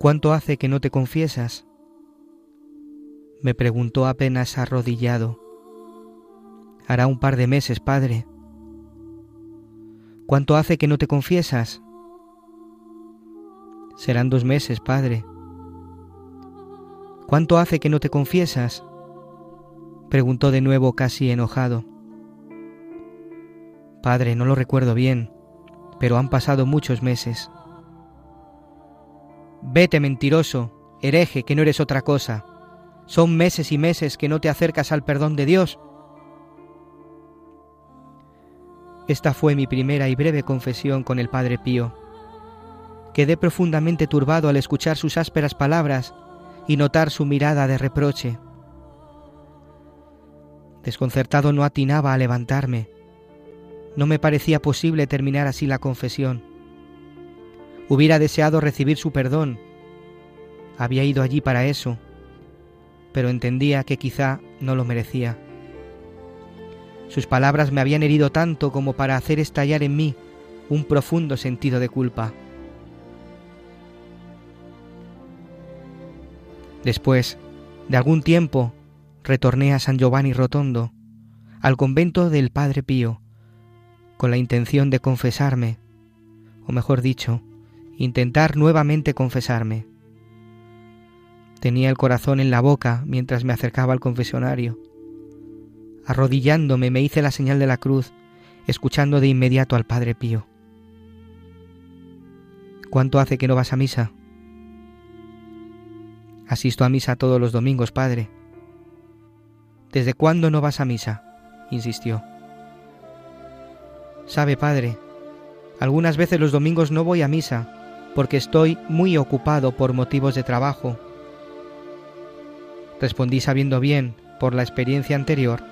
¿Cuánto hace que no te confiesas? Me preguntó apenas arrodillado. Hará un par de meses, padre. ¿Cuánto hace que no te confiesas? Serán dos meses, padre. ¿Cuánto hace que no te confiesas? Preguntó de nuevo casi enojado. Padre, no lo recuerdo bien, pero han pasado muchos meses. Vete, mentiroso, hereje, que no eres otra cosa. Son meses y meses que no te acercas al perdón de Dios. Esta fue mi primera y breve confesión con el Padre Pío. Quedé profundamente turbado al escuchar sus ásperas palabras y notar su mirada de reproche. Desconcertado no atinaba a levantarme. No me parecía posible terminar así la confesión. Hubiera deseado recibir su perdón. Había ido allí para eso, pero entendía que quizá no lo merecía. Sus palabras me habían herido tanto como para hacer estallar en mí un profundo sentido de culpa. Después de algún tiempo, retorné a San Giovanni Rotondo, al convento del Padre Pío, con la intención de confesarme, o mejor dicho, intentar nuevamente confesarme. Tenía el corazón en la boca mientras me acercaba al confesionario. Arrodillándome me hice la señal de la cruz, escuchando de inmediato al Padre Pío. ¿Cuánto hace que no vas a misa? Asisto a misa todos los domingos, Padre. ¿Desde cuándo no vas a misa? insistió. Sabe, Padre, algunas veces los domingos no voy a misa porque estoy muy ocupado por motivos de trabajo. Respondí sabiendo bien, por la experiencia anterior,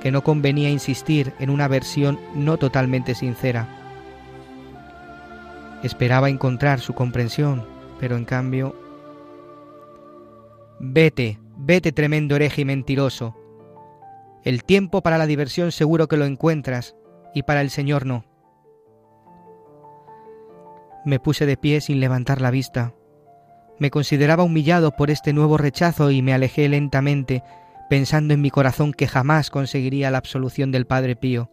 que no convenía insistir en una versión no totalmente sincera. Esperaba encontrar su comprensión, pero en cambio... Vete, vete, tremendo hereje y mentiroso. El tiempo para la diversión seguro que lo encuentras, y para el Señor no. Me puse de pie sin levantar la vista. Me consideraba humillado por este nuevo rechazo y me alejé lentamente, pensando en mi corazón que jamás conseguiría la absolución del Padre Pío.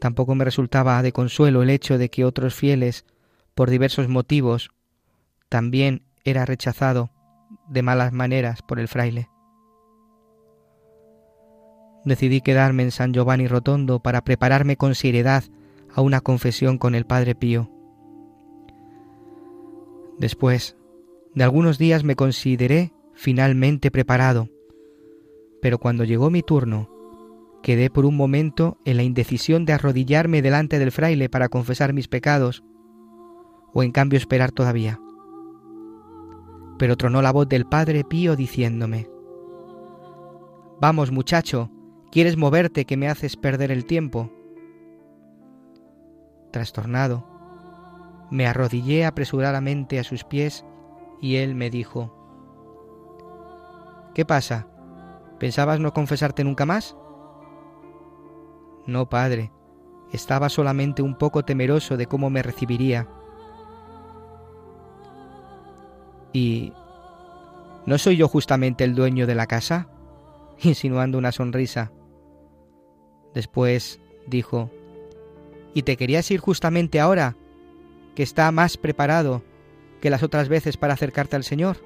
Tampoco me resultaba de consuelo el hecho de que otros fieles, por diversos motivos, también era rechazado de malas maneras por el fraile. Decidí quedarme en San Giovanni Rotondo para prepararme con seriedad a una confesión con el Padre Pío. Después de algunos días me consideré finalmente preparado, pero cuando llegó mi turno, quedé por un momento en la indecisión de arrodillarme delante del fraile para confesar mis pecados, o en cambio esperar todavía. Pero tronó la voz del Padre Pío diciéndome, Vamos muchacho, ¿quieres moverte que me haces perder el tiempo? Trastornado, me arrodillé apresuradamente a sus pies y él me dijo, ¿Qué pasa? ¿Pensabas no confesarte nunca más? No, padre, estaba solamente un poco temeroso de cómo me recibiría. ¿Y no soy yo justamente el dueño de la casa? insinuando una sonrisa. Después dijo, ¿Y te querías ir justamente ahora, que está más preparado que las otras veces para acercarte al Señor?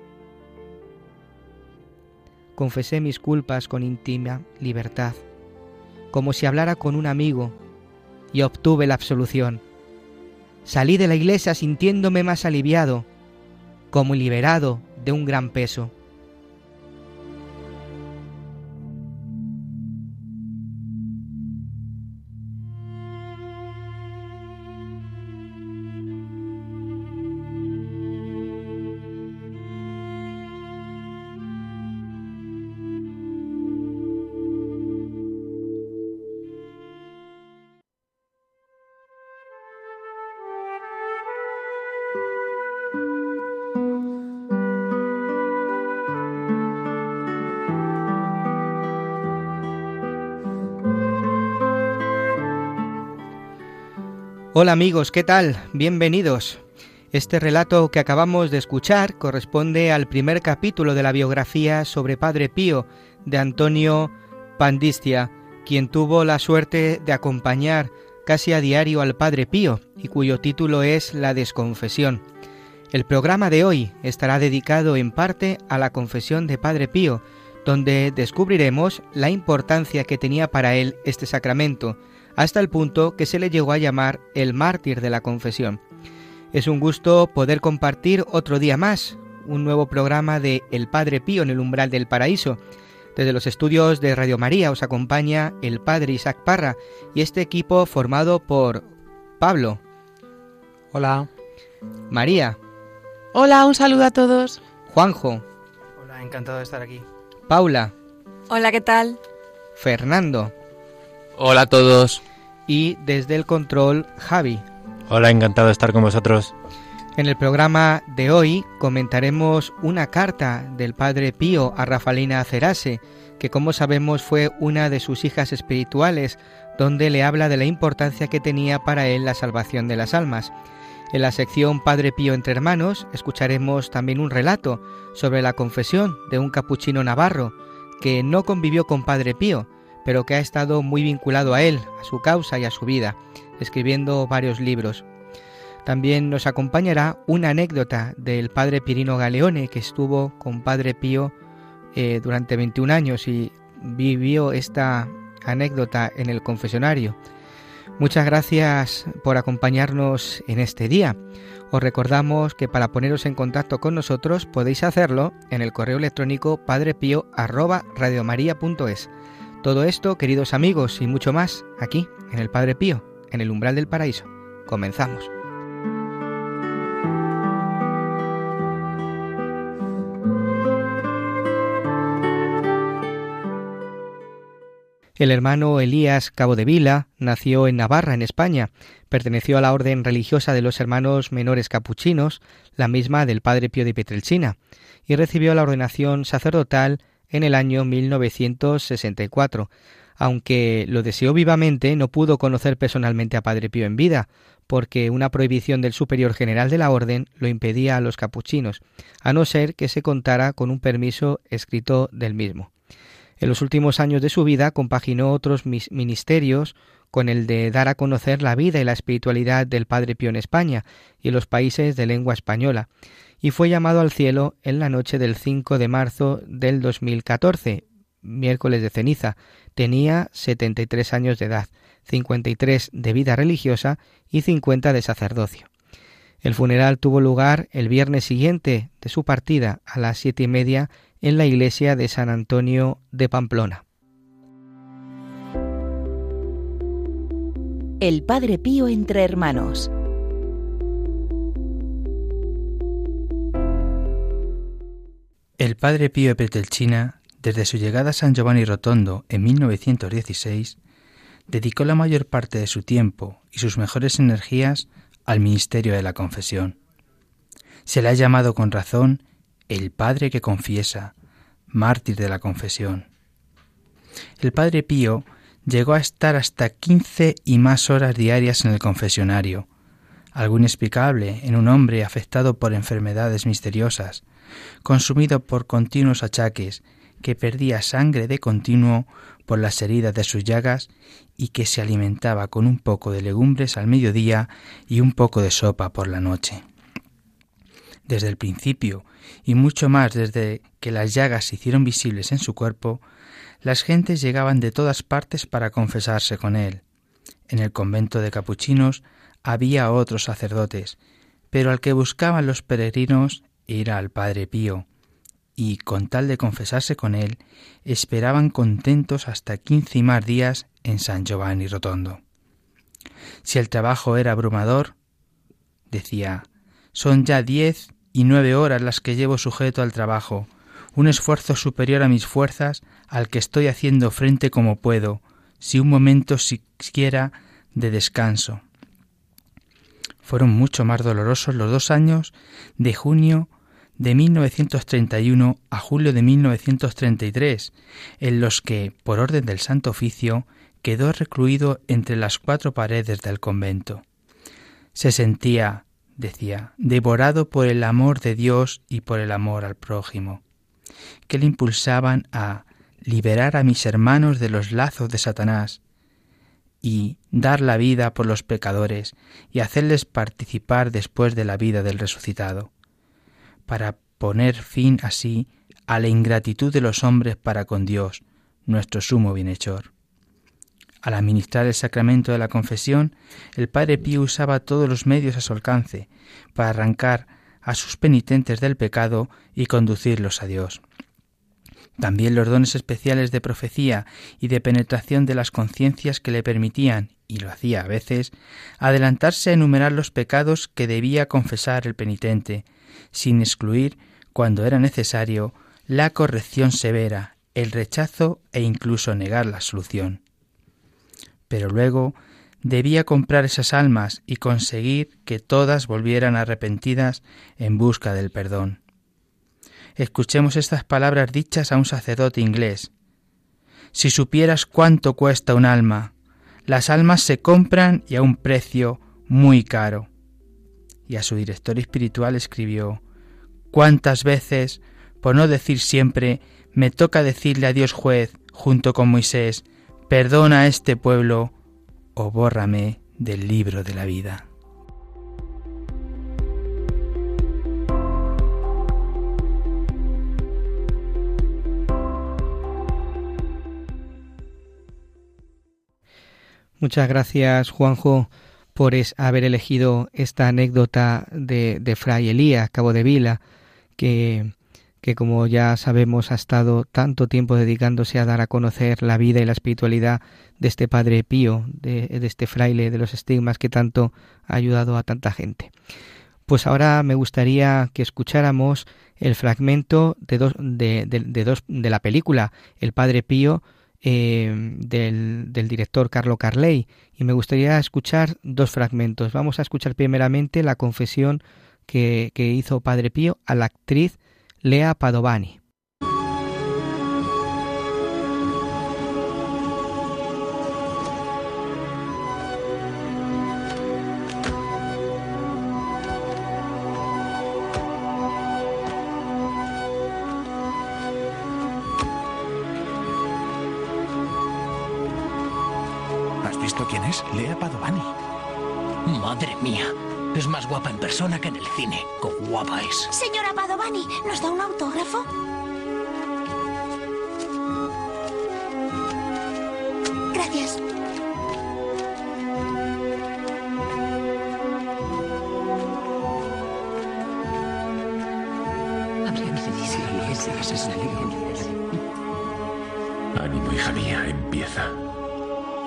confesé mis culpas con íntima libertad, como si hablara con un amigo, y obtuve la absolución. Salí de la iglesia sintiéndome más aliviado, como liberado de un gran peso. Hola amigos, ¿qué tal? Bienvenidos. Este relato que acabamos de escuchar corresponde al primer capítulo de la biografía sobre Padre Pío de Antonio Pandistia, quien tuvo la suerte de acompañar casi a diario al Padre Pío y cuyo título es La Desconfesión. El programa de hoy estará dedicado en parte a la confesión de Padre Pío, donde descubriremos la importancia que tenía para él este sacramento, hasta el punto que se le llegó a llamar el mártir de la confesión. Es un gusto poder compartir otro día más un nuevo programa de El Padre Pío en el umbral del paraíso. Desde los estudios de Radio María os acompaña el Padre Isaac Parra y este equipo formado por Pablo. Hola. María. Hola, un saludo a todos. Juanjo. Hola, encantado de estar aquí. Paula. Hola, ¿qué tal? Fernando. Hola a todos. Y desde el control, Javi. Hola, encantado de estar con vosotros. En el programa de hoy comentaremos una carta del Padre Pío a Rafalina Cerase, que como sabemos fue una de sus hijas espirituales, donde le habla de la importancia que tenía para él la salvación de las almas. En la sección Padre Pío entre hermanos escucharemos también un relato sobre la confesión de un capuchino navarro que no convivió con Padre Pío, pero que ha estado muy vinculado a él, a su causa y a su vida, escribiendo varios libros. También nos acompañará una anécdota del padre Pirino Galeone, que estuvo con Padre Pío eh, durante 21 años y vivió esta anécdota en el confesionario. Muchas gracias por acompañarnos en este día. Os recordamos que para poneros en contacto con nosotros podéis hacerlo en el correo electrónico padrepío@radiomaria.es. Todo esto, queridos amigos, y mucho más, aquí, en el Padre Pío, en el umbral del paraíso. Comenzamos. El hermano Elías Cabo de Vila nació en Navarra, en España. Perteneció a la orden religiosa de los hermanos menores capuchinos, la misma del padre Pío de Pietrelcina, y recibió la ordenación sacerdotal en el año 1964. Aunque lo deseó vivamente, no pudo conocer personalmente a Padre Pío en vida, porque una prohibición del superior general de la orden lo impedía a los capuchinos, a no ser que se contara con un permiso escrito del mismo. En los últimos años de su vida compaginó otros ministerios con el de dar a conocer la vida y la espiritualidad del Padre Pío en España y en los países de lengua española, y fue llamado al cielo en la noche del 5 de marzo del 2014, miércoles de ceniza. Tenía 73 años de edad, 53 de vida religiosa y 50 de sacerdocio. El funeral tuvo lugar el viernes siguiente de su partida a las siete y media en la iglesia de San Antonio de Pamplona. El Padre Pío entre hermanos. El padre Pío Petelchina, desde su llegada a San Giovanni Rotondo en 1916, dedicó la mayor parte de su tiempo y sus mejores energías al ministerio de la confesión. Se le ha llamado con razón el Padre que confiesa, mártir de la confesión. El Padre Pío llegó a estar hasta quince y más horas diarias en el confesionario, algo inexplicable en un hombre afectado por enfermedades misteriosas, consumido por continuos achaques, que perdía sangre de continuo por las heridas de sus llagas y que se alimentaba con un poco de legumbres al mediodía y un poco de sopa por la noche. desde el principio y mucho más desde que las llagas se hicieron visibles en su cuerpo, las gentes llegaban de todas partes para confesarse con él. En el convento de capuchinos había otros sacerdotes, pero al que buscaban los peregrinos era al Padre Pío, y con tal de confesarse con él, esperaban contentos hasta quince y más días en San Giovanni Rotondo. Si el trabajo era abrumador, decía, son ya diez y nueve horas las que llevo sujeto al trabajo, un esfuerzo superior a mis fuerzas al que estoy haciendo frente como puedo, si un momento siquiera de descanso. Fueron mucho más dolorosos los dos años de junio de 1931 a julio de 1933, en los que, por orden del Santo Oficio, quedó recluido entre las cuatro paredes del convento. Se sentía, decía, devorado por el amor de Dios y por el amor al prójimo, que le impulsaban a liberar a mis hermanos de los lazos de Satanás y dar la vida por los pecadores y hacerles participar después de la vida del resucitado, para poner fin así a la ingratitud de los hombres para con Dios, nuestro sumo bienhechor. Al administrar el sacramento de la confesión, el Padre Pío usaba todos los medios a su alcance para arrancar a sus penitentes del pecado y conducirlos a Dios. También los dones especiales de profecía y de penetración de las conciencias que le permitían, y lo hacía a veces, adelantarse a enumerar los pecados que debía confesar el penitente, sin excluir, cuando era necesario, la corrección severa, el rechazo e incluso negar la solución. Pero luego debía comprar esas almas y conseguir que todas volvieran arrepentidas en busca del perdón. Escuchemos estas palabras dichas a un sacerdote inglés. Si supieras cuánto cuesta un alma, las almas se compran y a un precio muy caro. Y a su director espiritual escribió, ¿Cuántas veces, por no decir siempre, me toca decirle a Dios juez, junto con Moisés, perdona a este pueblo o bórrame del libro de la vida. Muchas gracias, Juanjo, por haber elegido esta anécdota de, de Fray Elías, Cabo de Vila, que que como ya sabemos ha estado tanto tiempo dedicándose a dar a conocer la vida y la espiritualidad de este Padre Pío, de, este fraile de los estigmas que tanto ha ayudado a tanta gente. Pues ahora me gustaría que escucháramos el fragmento de, dos, de, dos, de la película El Padre Pío eh, del, director Carlo Carley y me gustaría escuchar dos fragmentos. Vamos a escuchar primeramente la confesión que, que hizo Padre Pío a la actriz Lea Padovani. Lea Padovani. Madre mía. Es más guapa en persona que en el cine. ¡Qué guapa es! Señora Padovani, ¿nos da un autógrafo? Gracias. Ánimo, hija mía, empieza.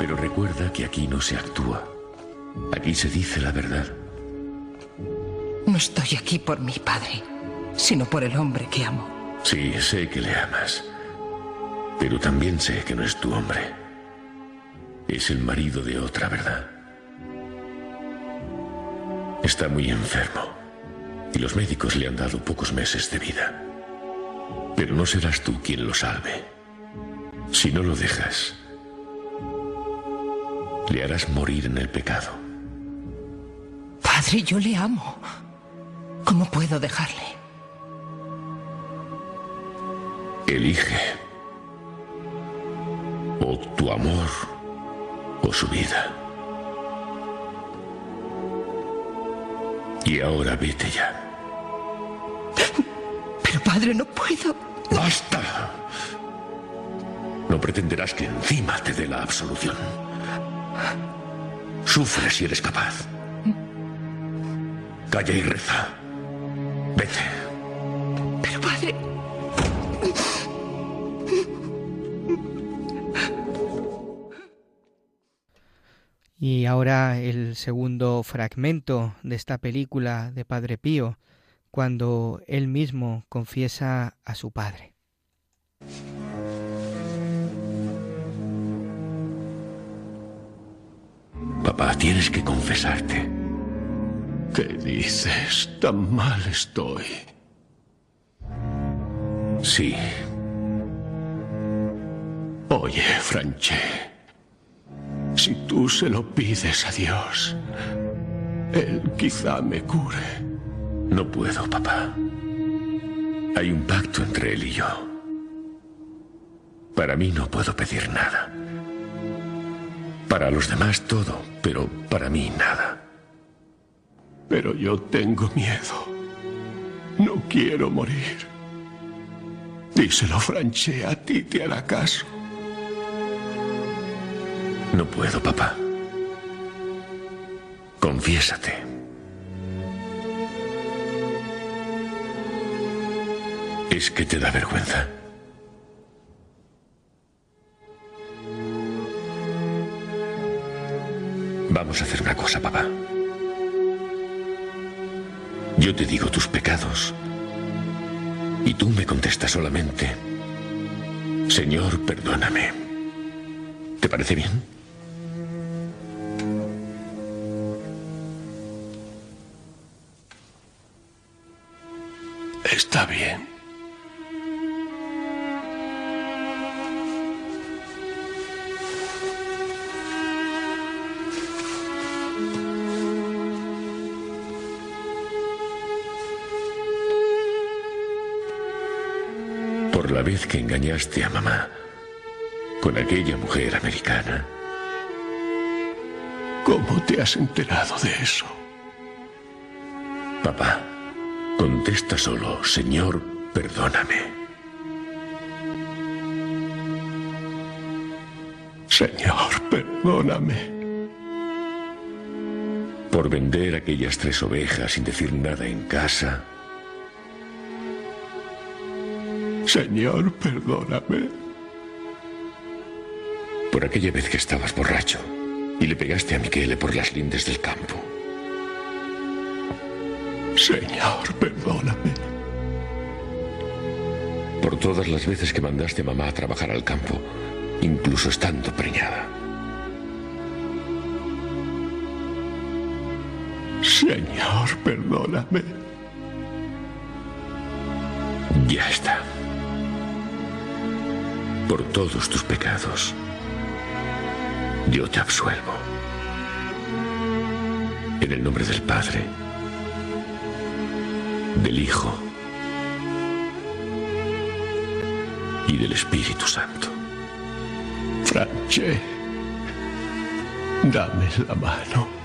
Pero recuerda que aquí no se actúa. Aquí se dice la verdad. No estoy aquí por mi padre, sino por el hombre que amo. Sí, sé que le amas. Pero también sé que no es tu hombre. Es el marido de otra, ¿verdad? Está muy enfermo. Y los médicos le han dado pocos meses de vida. Pero no serás tú quien lo salve. Si no lo dejas, le harás morir en el pecado. Padre, yo le amo. ¿Cómo puedo dejarle? Elige. O tu amor o su vida. Y ahora vete ya. padre, no puedo. ¡Basta! No pretenderás que encima te dé la absolución. Sufre si eres capaz. Calla y reza. Vete. Pero padre... Y ahora el segundo fragmento de esta película de Padre Pío, cuando él mismo confiesa a su padre. Papá, tienes que confesarte. ¿Qué dices? Tan mal estoy. Sí. Oye, Franche, si tú se lo pides a Dios, Él quizá me cure. No puedo, papá. Hay un pacto entre él y yo. Para mí no puedo pedir nada. Para los demás todo, pero para mí nada. Pero yo tengo miedo. No quiero morir. Díselo, Franche, a ti te hará caso. No puedo, papá. Confiésate. ¿Es que te da vergüenza? Vamos a hacer una cosa, papá. Yo te digo tus pecados y tú me contestas solamente, Señor, perdóname. ¿Te parece bien? Está bien. La vez que engañaste a mamá con aquella mujer americana. ¿Cómo te has enterado de eso? Papá, contesta solo, Señor, perdóname. Señor, perdóname. Por vender aquellas tres ovejas sin decir nada en casa. Señor, perdóname. Por aquella vez que estabas borracho y le pegaste a Miquele por las lindes del campo. Señor, perdóname. Por todas las veces que mandaste a mamá a trabajar al campo, incluso estando preñada. Señor, perdóname. Ya está. Por todos tus pecados, yo te absuelvo. En el nombre del Padre, del Hijo y del Espíritu Santo. Franche, dame la mano.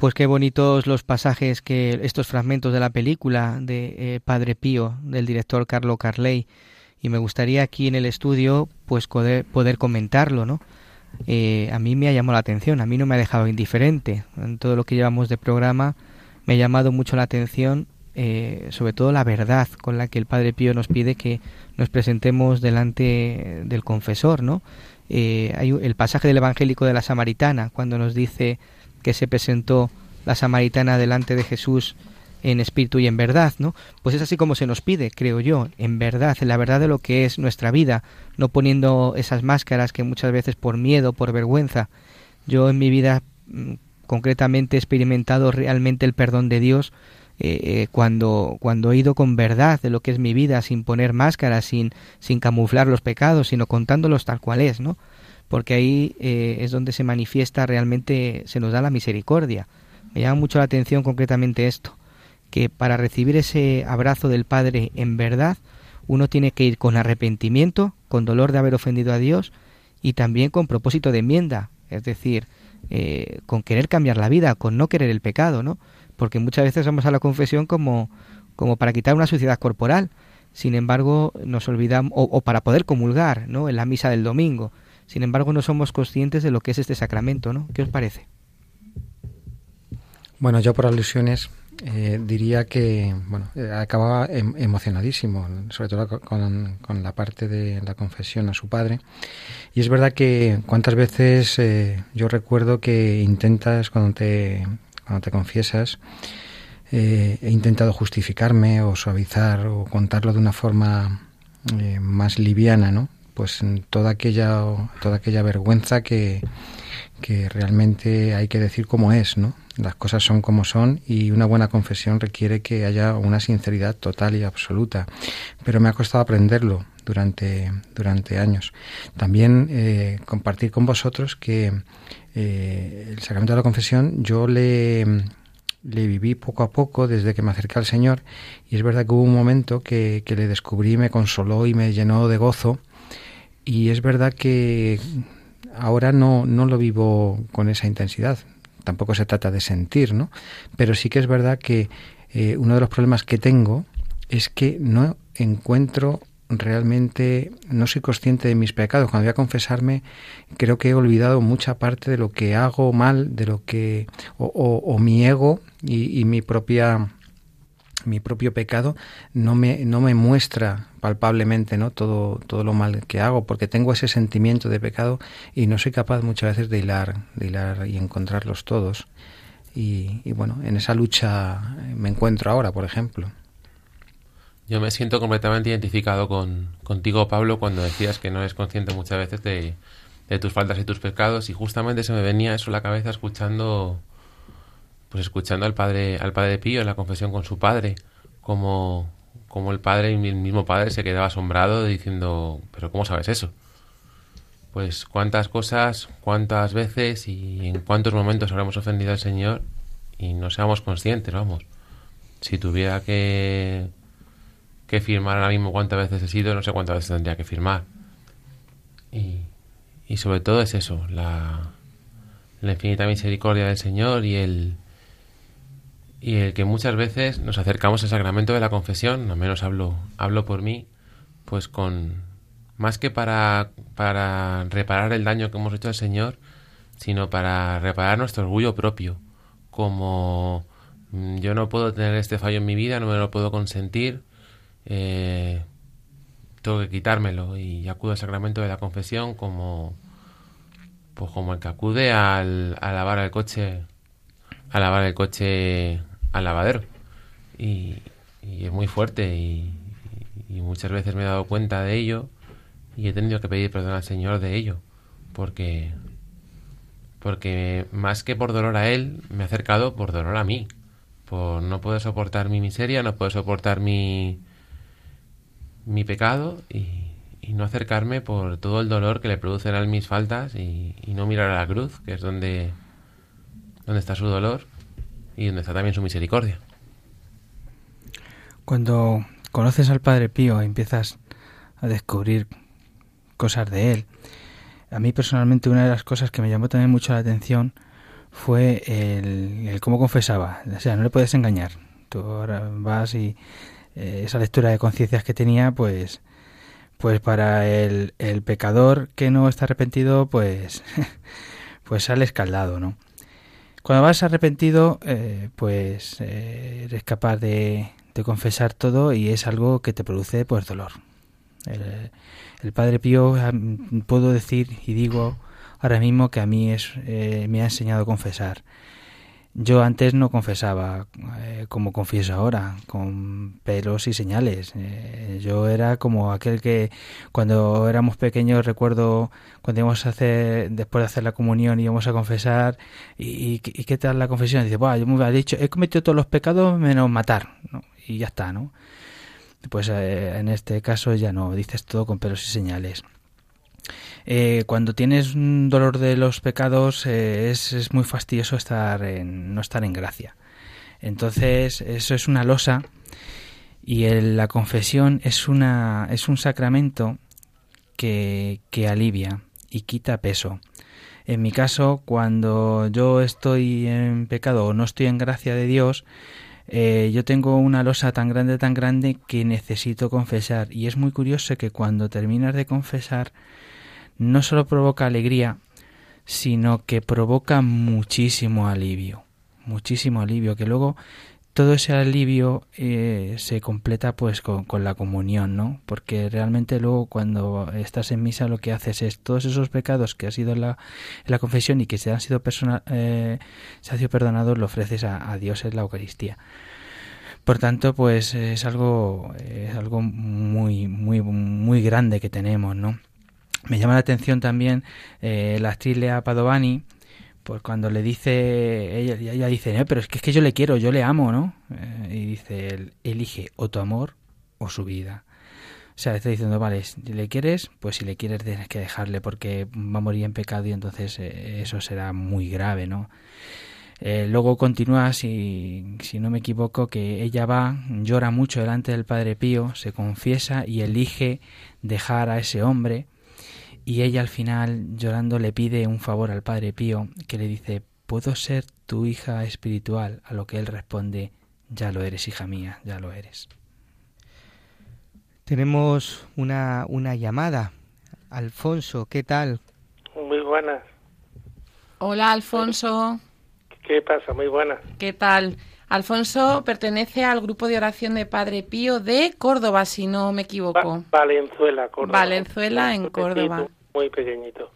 Pues qué bonitos los pasajes que estos fragmentos de la película de eh, Padre Pío del director Carlo Carley y me gustaría aquí en el estudio pues poder, comentarlo, ¿no? Eh, a mí me ha llamado la atención, a mí no me ha dejado indiferente. En todo lo que llevamos de programa me ha llamado mucho la atención, eh, sobre todo la verdad con la que el Padre Pío nos pide que nos presentemos delante del confesor, ¿no? hay el pasaje del Evangélico de la Samaritana cuando nos dice que se presentó la samaritana delante de Jesús en espíritu y en verdad, ¿no? Pues es así como se nos pide, creo yo, en verdad, en la verdad de lo que es nuestra vida, no poniendo esas máscaras que muchas veces por miedo, por vergüenza. Yo en mi vida mm, concretamente he experimentado realmente el perdón de Dios eh, eh, cuando, cuando he ido con verdad de lo que es mi vida, sin poner máscaras, sin, sin camuflar los pecados, sino contándolos tal cual es, ¿no? Porque ahí eh, es donde se manifiesta realmente, se nos da la misericordia. Me llama mucho la atención concretamente esto, que para recibir ese abrazo del Padre en verdad, uno tiene que ir con arrepentimiento, con dolor de haber ofendido a Dios y también con propósito de enmienda, es decir, eh, con querer cambiar la vida, con no querer el pecado, ¿no? Porque muchas veces vamos a la confesión como, como para quitar una suciedad corporal, sin embargo nos olvidamos, o, o, para poder comulgar, ¿no? En la misa del domingo, sin embargo no somos conscientes de lo que es este sacramento, ¿no? ¿Qué os parece? Bueno, yo por alusiones eh, diría que bueno eh, acababa em, emocionadísimo sobre todo con, con, la parte de la confesión a su padre y es verdad que cuántas veces eh, yo recuerdo que intentas cuando te cuando te confiesas he intentado justificarme o suavizar o contarlo de una forma más liviana no pues toda aquella toda aquella vergüenza que que realmente hay que decir cómo es, ¿no? Las cosas son como son y una buena confesión requiere que haya una sinceridad total y absoluta. Pero me ha costado aprenderlo durante, durante años. También eh, compartir con vosotros que eh, el sacramento de la confesión yo le, le viví poco a poco desde que me acerqué al Señor y es verdad que hubo un momento que, que le descubrí, me consoló y me llenó de gozo y es verdad que ahora no, no lo vivo con esa intensidad. Tampoco se trata de sentir, ¿no? Pero sí que es verdad que eh, uno de los problemas que tengo es que no encuentro realmente, no soy consciente de mis pecados. Cuando voy a confesarme, creo que he olvidado mucha parte de lo que hago mal, de lo que, o, o, mi ego y mi propia mi propio pecado no me, no me muestra palpablemente ¿no? todo, todo lo mal que hago, porque tengo ese sentimiento de pecado y no soy capaz muchas veces de hilar, de hilar y encontrarlos todos. Y, bueno, en esa lucha me encuentro ahora, por ejemplo. Yo me siento completamente identificado con, contigo, Pablo, cuando decías que no eres consciente muchas veces de, de tus faltas y tus pecados, y justamente se me venía eso a la cabeza escuchando pues escuchando al padre al padre Pío en la confesión con su padre como como el padre y el mismo padre se quedaba asombrado diciendo pero cómo sabes eso pues cuántas cosas cuántas veces y en cuántos momentos habremos ofendido al Señor y no seamos conscientes vamos. Si tuviera que que firmar ahora mismo cuántas veces he sido no sé cuántas veces tendría que firmar. Y, y sobre todo es eso la la infinita misericordia del Señor y el y el que muchas veces nos acercamos al sacramento de la confesión, al menos hablo, hablo por mí, pues con más que para, para reparar el daño que hemos hecho al Señor, sino para reparar nuestro orgullo propio, como mm, yo no puedo tener este fallo en mi vida, no me lo puedo consentir, eh, tengo que quitármelo y acudo al sacramento de la confesión como pues como el que acude al, a lavar el coche a lavar el coche al lavadero. Y, es muy fuerte y, muchas veces me he dado cuenta de ello y he tenido que pedir perdón al Señor de ello. Porque, porque más que por dolor a Él, me ha acercado por dolor a mí. Por no poder soportar mi miseria, no poder soportar mi, mi pecado y, no acercarme por todo el dolor que le producen mis faltas y, y no mirar a la cruz, que es donde, donde está su dolor y donde está también su misericordia. Cuando conoces al Padre Pío y empiezas a descubrir cosas de él, a mí personalmente una de las cosas que me llamó también mucho la atención fue el, cómo confesaba. O sea, no le puedes engañar. Tú ahora vas y eh, esa lectura de conciencias que tenía, pues, pues para el, el pecador que no está arrepentido, pues, pues sale escaldado, ¿no? Cuando vas arrepentido, eh, pues eh, eres capaz de, de, confesar todo y es algo que te produce pues dolor. El, Padre Pío, puedo decir y digo ahora mismo que a mí es, eh, me ha enseñado a confesar. Yo antes no confesaba eh, como confieso ahora, con pelos y señales. Eh, yo era como aquel que cuando éramos pequeños recuerdo cuando íbamos a hacer, después de hacer la comunión íbamos a confesar y, y, qué tal la confesión. Dice, yo me dicho, he cometido todos los pecados menos matar, y ya está, ¿no? Pues eh, en este caso ya no, dices todo con pelos y señales. Eh, cuando tienes un dolor de los pecados eh, es, es, muy fastidioso estar en, no estar en gracia. Entonces eso es una losa y la confesión es, una, es un sacramento que, que alivia y quita peso. En mi caso, cuando yo estoy en pecado o no estoy en gracia de Dios, eh, yo tengo una losa tan grande, tan grande que necesito confesar. Y es muy curioso que cuando terminas de confesar, no solo provoca alegría, sino que provoca muchísimo alivio. Muchísimo alivio, que luego todo ese alivio eh, se completa pues con, la comunión, ¿no? Porque realmente luego cuando estás en misa lo que haces es todos esos pecados que has sido en la, la confesión y que se han sido persona, eh, se han sido perdonados lo ofreces a, Dios en la Eucaristía. Por tanto, pues es algo es algo muy muy muy grande que tenemos, ¿no? Me llama la atención también eh, la actriz Lea Padovani, pues cuando le dice, ella, ella dice, eh, pero es que, es que yo le quiero, yo le amo, ¿no? Eh, y dice, él, elige o tu amor o su vida. O sea, está diciendo, vale, si le quieres, pues si le quieres tienes que dejarle porque va a morir en pecado y entonces eh, eso será muy grave, ¿no? luego continúa, si, si no me equivoco, que ella va, llora mucho delante del Padre Pío, se confiesa y elige dejar a ese hombre y ella al final, llorando, le pide un favor al Padre Pío, que le dice, ¿puedo ser tu hija espiritual? A lo que él responde, ya lo eres, hija mía, ya lo eres. Tenemos una, una llamada. Alfonso, ¿qué tal? Muy buenas. Hola, Alfonso. ¿Qué pasa? Muy buenas. ¿Qué tal? Alfonso pertenece al grupo de oración de Padre Pío de Córdoba, si no me equivoco. Valenzuela, Córdoba. Valenzuela, en Córdoba. Muy pequeñito.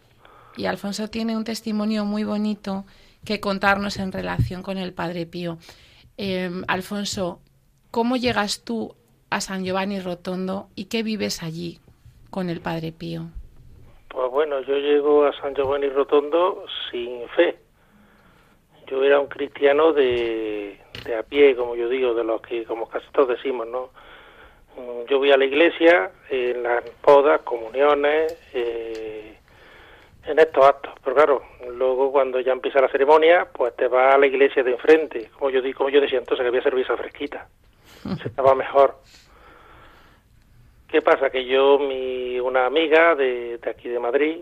Y Alfonso tiene un testimonio muy bonito que contarnos en relación con el Padre Pío. Em, Alfonso, ¿cómo llegas tú a San Giovanni Rotondo y qué vives allí con el Padre Pío? Pues bueno, yo llego a San Giovanni Rotondo sin fe. Yo era un cristiano de, de a pie, como yo digo, de los que, como casi todos decimos, ¿no? Mm, yo voy a la iglesia en las podas, comuniones, eh, en estos actos. Pero claro, luego cuando ya empieza la ceremonia, pues te vas a la iglesia de enfrente, como yo como yo decía entonces que había servicio fresquita. Se estaba mejor. ¿Qué pasa? Que yo, mi, una amiga de, de aquí de Madrid,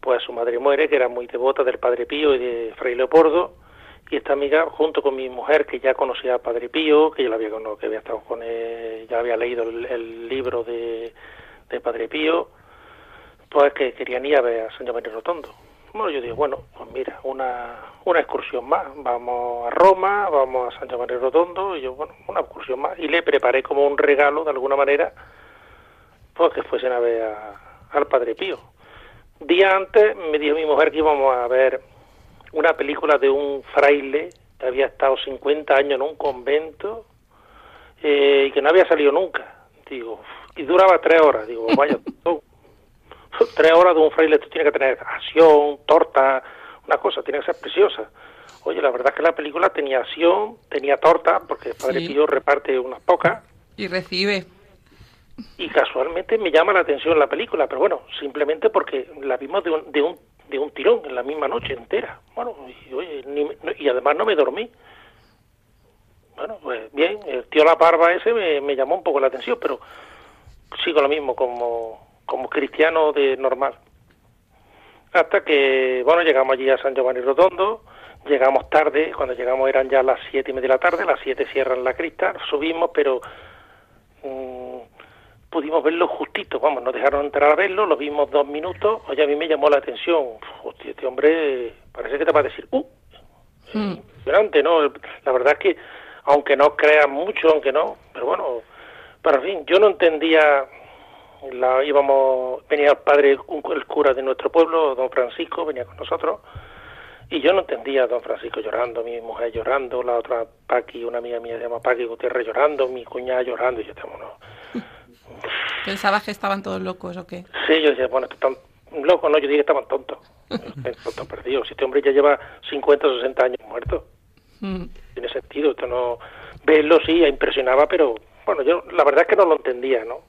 pues su madre muere, que era muy devota del Padre Pío y de Fray Leopoldo, y esta amiga junto con mi mujer que ya conocía a Padre Pío que ya había que había estado con él, ya había leído el, libro de, de, Padre Pío pues que querían ir a ver a San Giovanni Rotondo. Bueno yo digo bueno pues mira una una excursión más. Vamos a Roma vamos a San Giovanni Rotondo y yo bueno una excursión más y le preparé como un regalo de alguna manera pues que fuesen a ver al Padre Pío. Día antes me dijo mi mujer que íbamos a ver una película de un fraile que había estado 50 años en un convento eh, y que no había salido nunca. Digo, y duraba tres horas. Digo, vaya, tres horas de un fraile, tú tienes que tener acción, torta, una cosa, tiene que ser preciosa. Oye, la verdad es que la película tenía acción, tenía torta, porque el Padre Pío reparte unas pocas. Y recibe. Y casualmente me llama la atención la película, pero bueno, simplemente porque la vimos de un, de un de un tirón en la misma noche entera. Bueno, y, y además no me dormí. Bueno, pues bien, el tío La Parva ese me, llamó un poco la atención, pero sigo lo mismo como, como cristiano de normal. Hasta que, bueno, llegamos allí a San Giovanni Rotondo, llegamos tarde, cuando llegamos eran ya las siete y media de la tarde, las siete cierran la crista, subimos, pero pudimos verlo justito, vamos, nos dejaron entrar a verlo, lo vimos dos minutos, oye, a mí me llamó la atención, hostia, este hombre parece que te va a decir, uh, hmm. impresionante, ¿no? La verdad es que, aunque no crean mucho, aunque no, pero bueno, pero en fin, yo no entendía, la, íbamos, venía el padre, el cura de nuestro pueblo, don Francisco, venía con nosotros, y yo no entendía a don Francisco llorando, mi mujer llorando, la otra Paqui, una amiga mía se llama Paqui Gutiérrez llorando, mi cuñada llorando, y yo estamos, no ¿Pensabas que estaban todos locos o qué? Sí, yo decía, bueno, están locos, no, yo dije que estaban tontos. tontos perdidos. Este hombre ya lleva 50 o 60 años muerto. Mm. Tiene sentido, esto no... Verlo sí, impresionaba, pero bueno, yo la verdad es que no lo entendía, ¿no?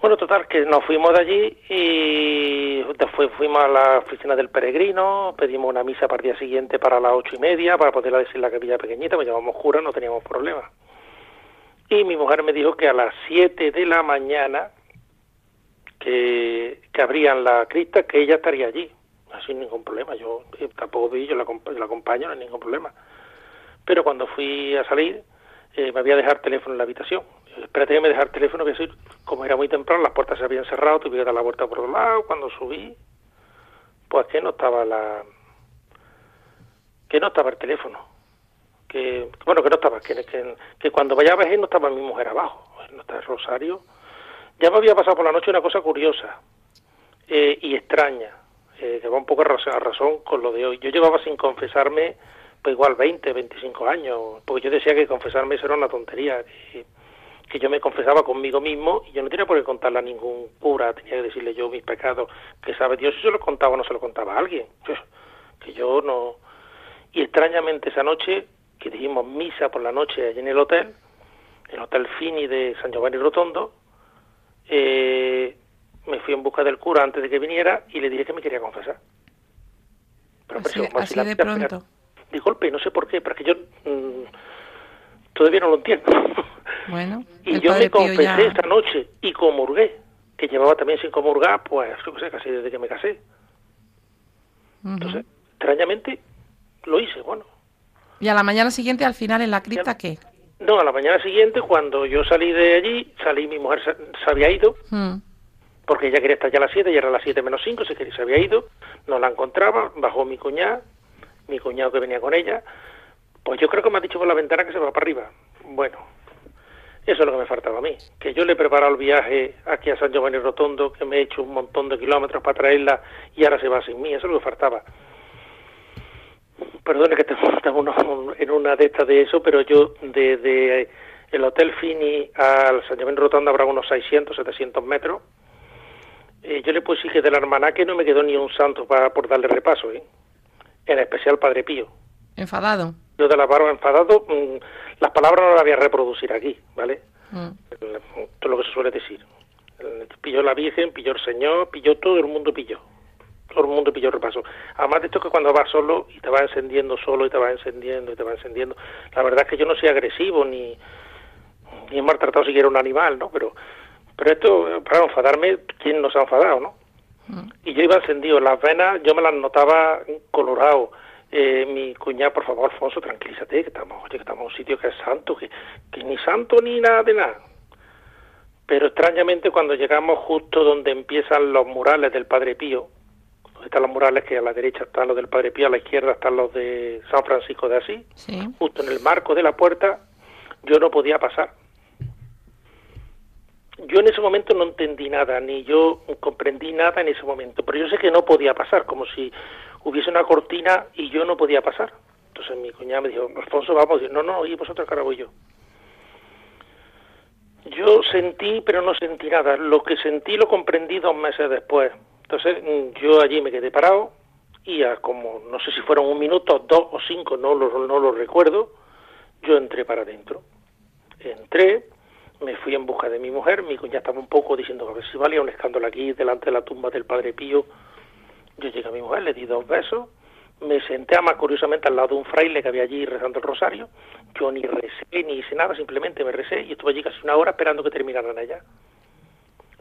Bueno, total, que nos fuimos de allí y después fuimos a la oficina del peregrino, pedimos una misa para el día siguiente para las ocho y media, para poderla decir la capilla pequeñita, me llamamos cura, no teníamos problema. Y mi mujer me dijo que a las 7 de la mañana que, que abrían la crista, que ella estaría allí, sin ningún problema. Yo eh, tampoco vi, yo la, la acompaño, no hay ningún problema. Pero cuando fui a salir, eh, me había dejado el teléfono en la habitación. Espérate que me dejara el teléfono, que como era muy temprano, las puertas se habían cerrado, tuve que dar la vuelta por otro lado. Cuando subí, pues que no estaba la. que no estaba el teléfono. Que, bueno, que no estaba, que, cuando vaya a ver no estaba mi mujer abajo, no está Rosario. Ya me había pasado por la noche una cosa curiosa eh, y extraña, eh, que va un poco a razón, a razón con lo de hoy. Yo llevaba sin confesarme, pues igual 20, 25 años, porque yo decía que confesarme eso era una tontería, que, que yo me confesaba conmigo mismo y yo no tenía por qué contarle a ningún cura, tenía que decirle yo mis pecados, que sabe Dios si se los contaba o no se los contaba a alguien, que yo no... Y extrañamente esa noche, que dijimos misa por la noche allí en el hotel, el Hotel Fini de San Giovanni Rotondo, eh, me fui en busca del cura antes de que viniera y le dije que me quería confesar. Pero Así, si- como así de pronto. De golpe, no sé por qué, pero es que yo mm, todavía no lo entiendo. Bueno, y yo me confesé ya... esa noche y comulgué, que llevaba también sin comulgar, pues, yo qué sé, casi desde que me casé. Ujú. Entonces, extrañamente, lo hice, bueno. Y a la mañana siguiente, al final, en la cripta, ¿qué? No, a la mañana siguiente, cuando yo salí de allí, salí, mi mujer se, se había ido, Mm. porque ella quería estar ya a las 7, ya era las 7 menos 5, se, se había ido, no la encontraba, bajó mi cuñada, mi cuñado que venía con ella, pues yo creo que me ha dicho por la ventana que se va para arriba. Bueno, eso es lo que me faltaba a mí, que yo le he preparado el viaje aquí a San Giovanni Rotondo, que me he hecho un montón de kilómetros para traerla y ahora se va sin mí, eso es lo que faltaba. Perdone que estemos estamos en una de estas de eso, pero yo desde el Hotel Fini al San Giovanni Rotondo habrá unos 600, 700 metros. Eh, yo le puedo decir que del almanaque no me quedó ni un santo para, por darle repaso, ¿eh? en especial Padre Pío. Enfadado. Yo de la barba enfadado, mm, las palabras no las voy a reproducir aquí, ¿vale? Mm. Todo lo que se suele decir. Pilló la Virgen, pilló el Señor, pilló todo el mundo, pilló. Todo el mundo pilló repaso. Además de esto que cuando vas solo y te vas encendiendo solo y te vas encendiendo y te vas encendiendo. La verdad es que yo no soy agresivo ni, ni he maltratado siquiera un animal, ¿no? Pero, pero esto, para enfadarme, ¿quién nos ha enfadado, no? y yo iba encendido las venas yo me las notaba colorado eh, mi cuñada por favor Alfonso tranquilízate que estamos oye que estamos en un sitio que es santo que, que ni santo ni nada de nada pero extrañamente cuando llegamos justo donde empiezan los murales del Padre Pío están los murales que a la derecha están los del Padre Pío a la izquierda están los de San Francisco de Asís Sí. justo en el marco de la puerta yo no podía pasar yo en ese momento no entendí nada, ni yo comprendí nada en ese momento, pero yo sé que no podía pasar, como si hubiese una cortina y yo no podía pasar. Entonces mi cuñada me dijo, Alfonso, vamos, yo, no, no, y vosotros, cara voy yo. Yo sentí, pero no sentí nada. Lo que sentí lo comprendí dos meses después. Entonces yo allí me quedé parado y a como, no sé si fueron un minuto, dos o cinco, no lo, no lo recuerdo, yo entré para adentro. Entré, me fui en busca de mi mujer, mi cuñada estaba un poco diciendo que a ver si valía un escándalo aquí delante de la tumba del Padre Pío. Yo llegué a mi mujer, le di dos besos, me senté más curiosamente al lado de un fraile que había allí rezando el rosario. Yo ni recé ni hice nada, simplemente me recé y estuve allí casi una hora esperando que terminaran allá.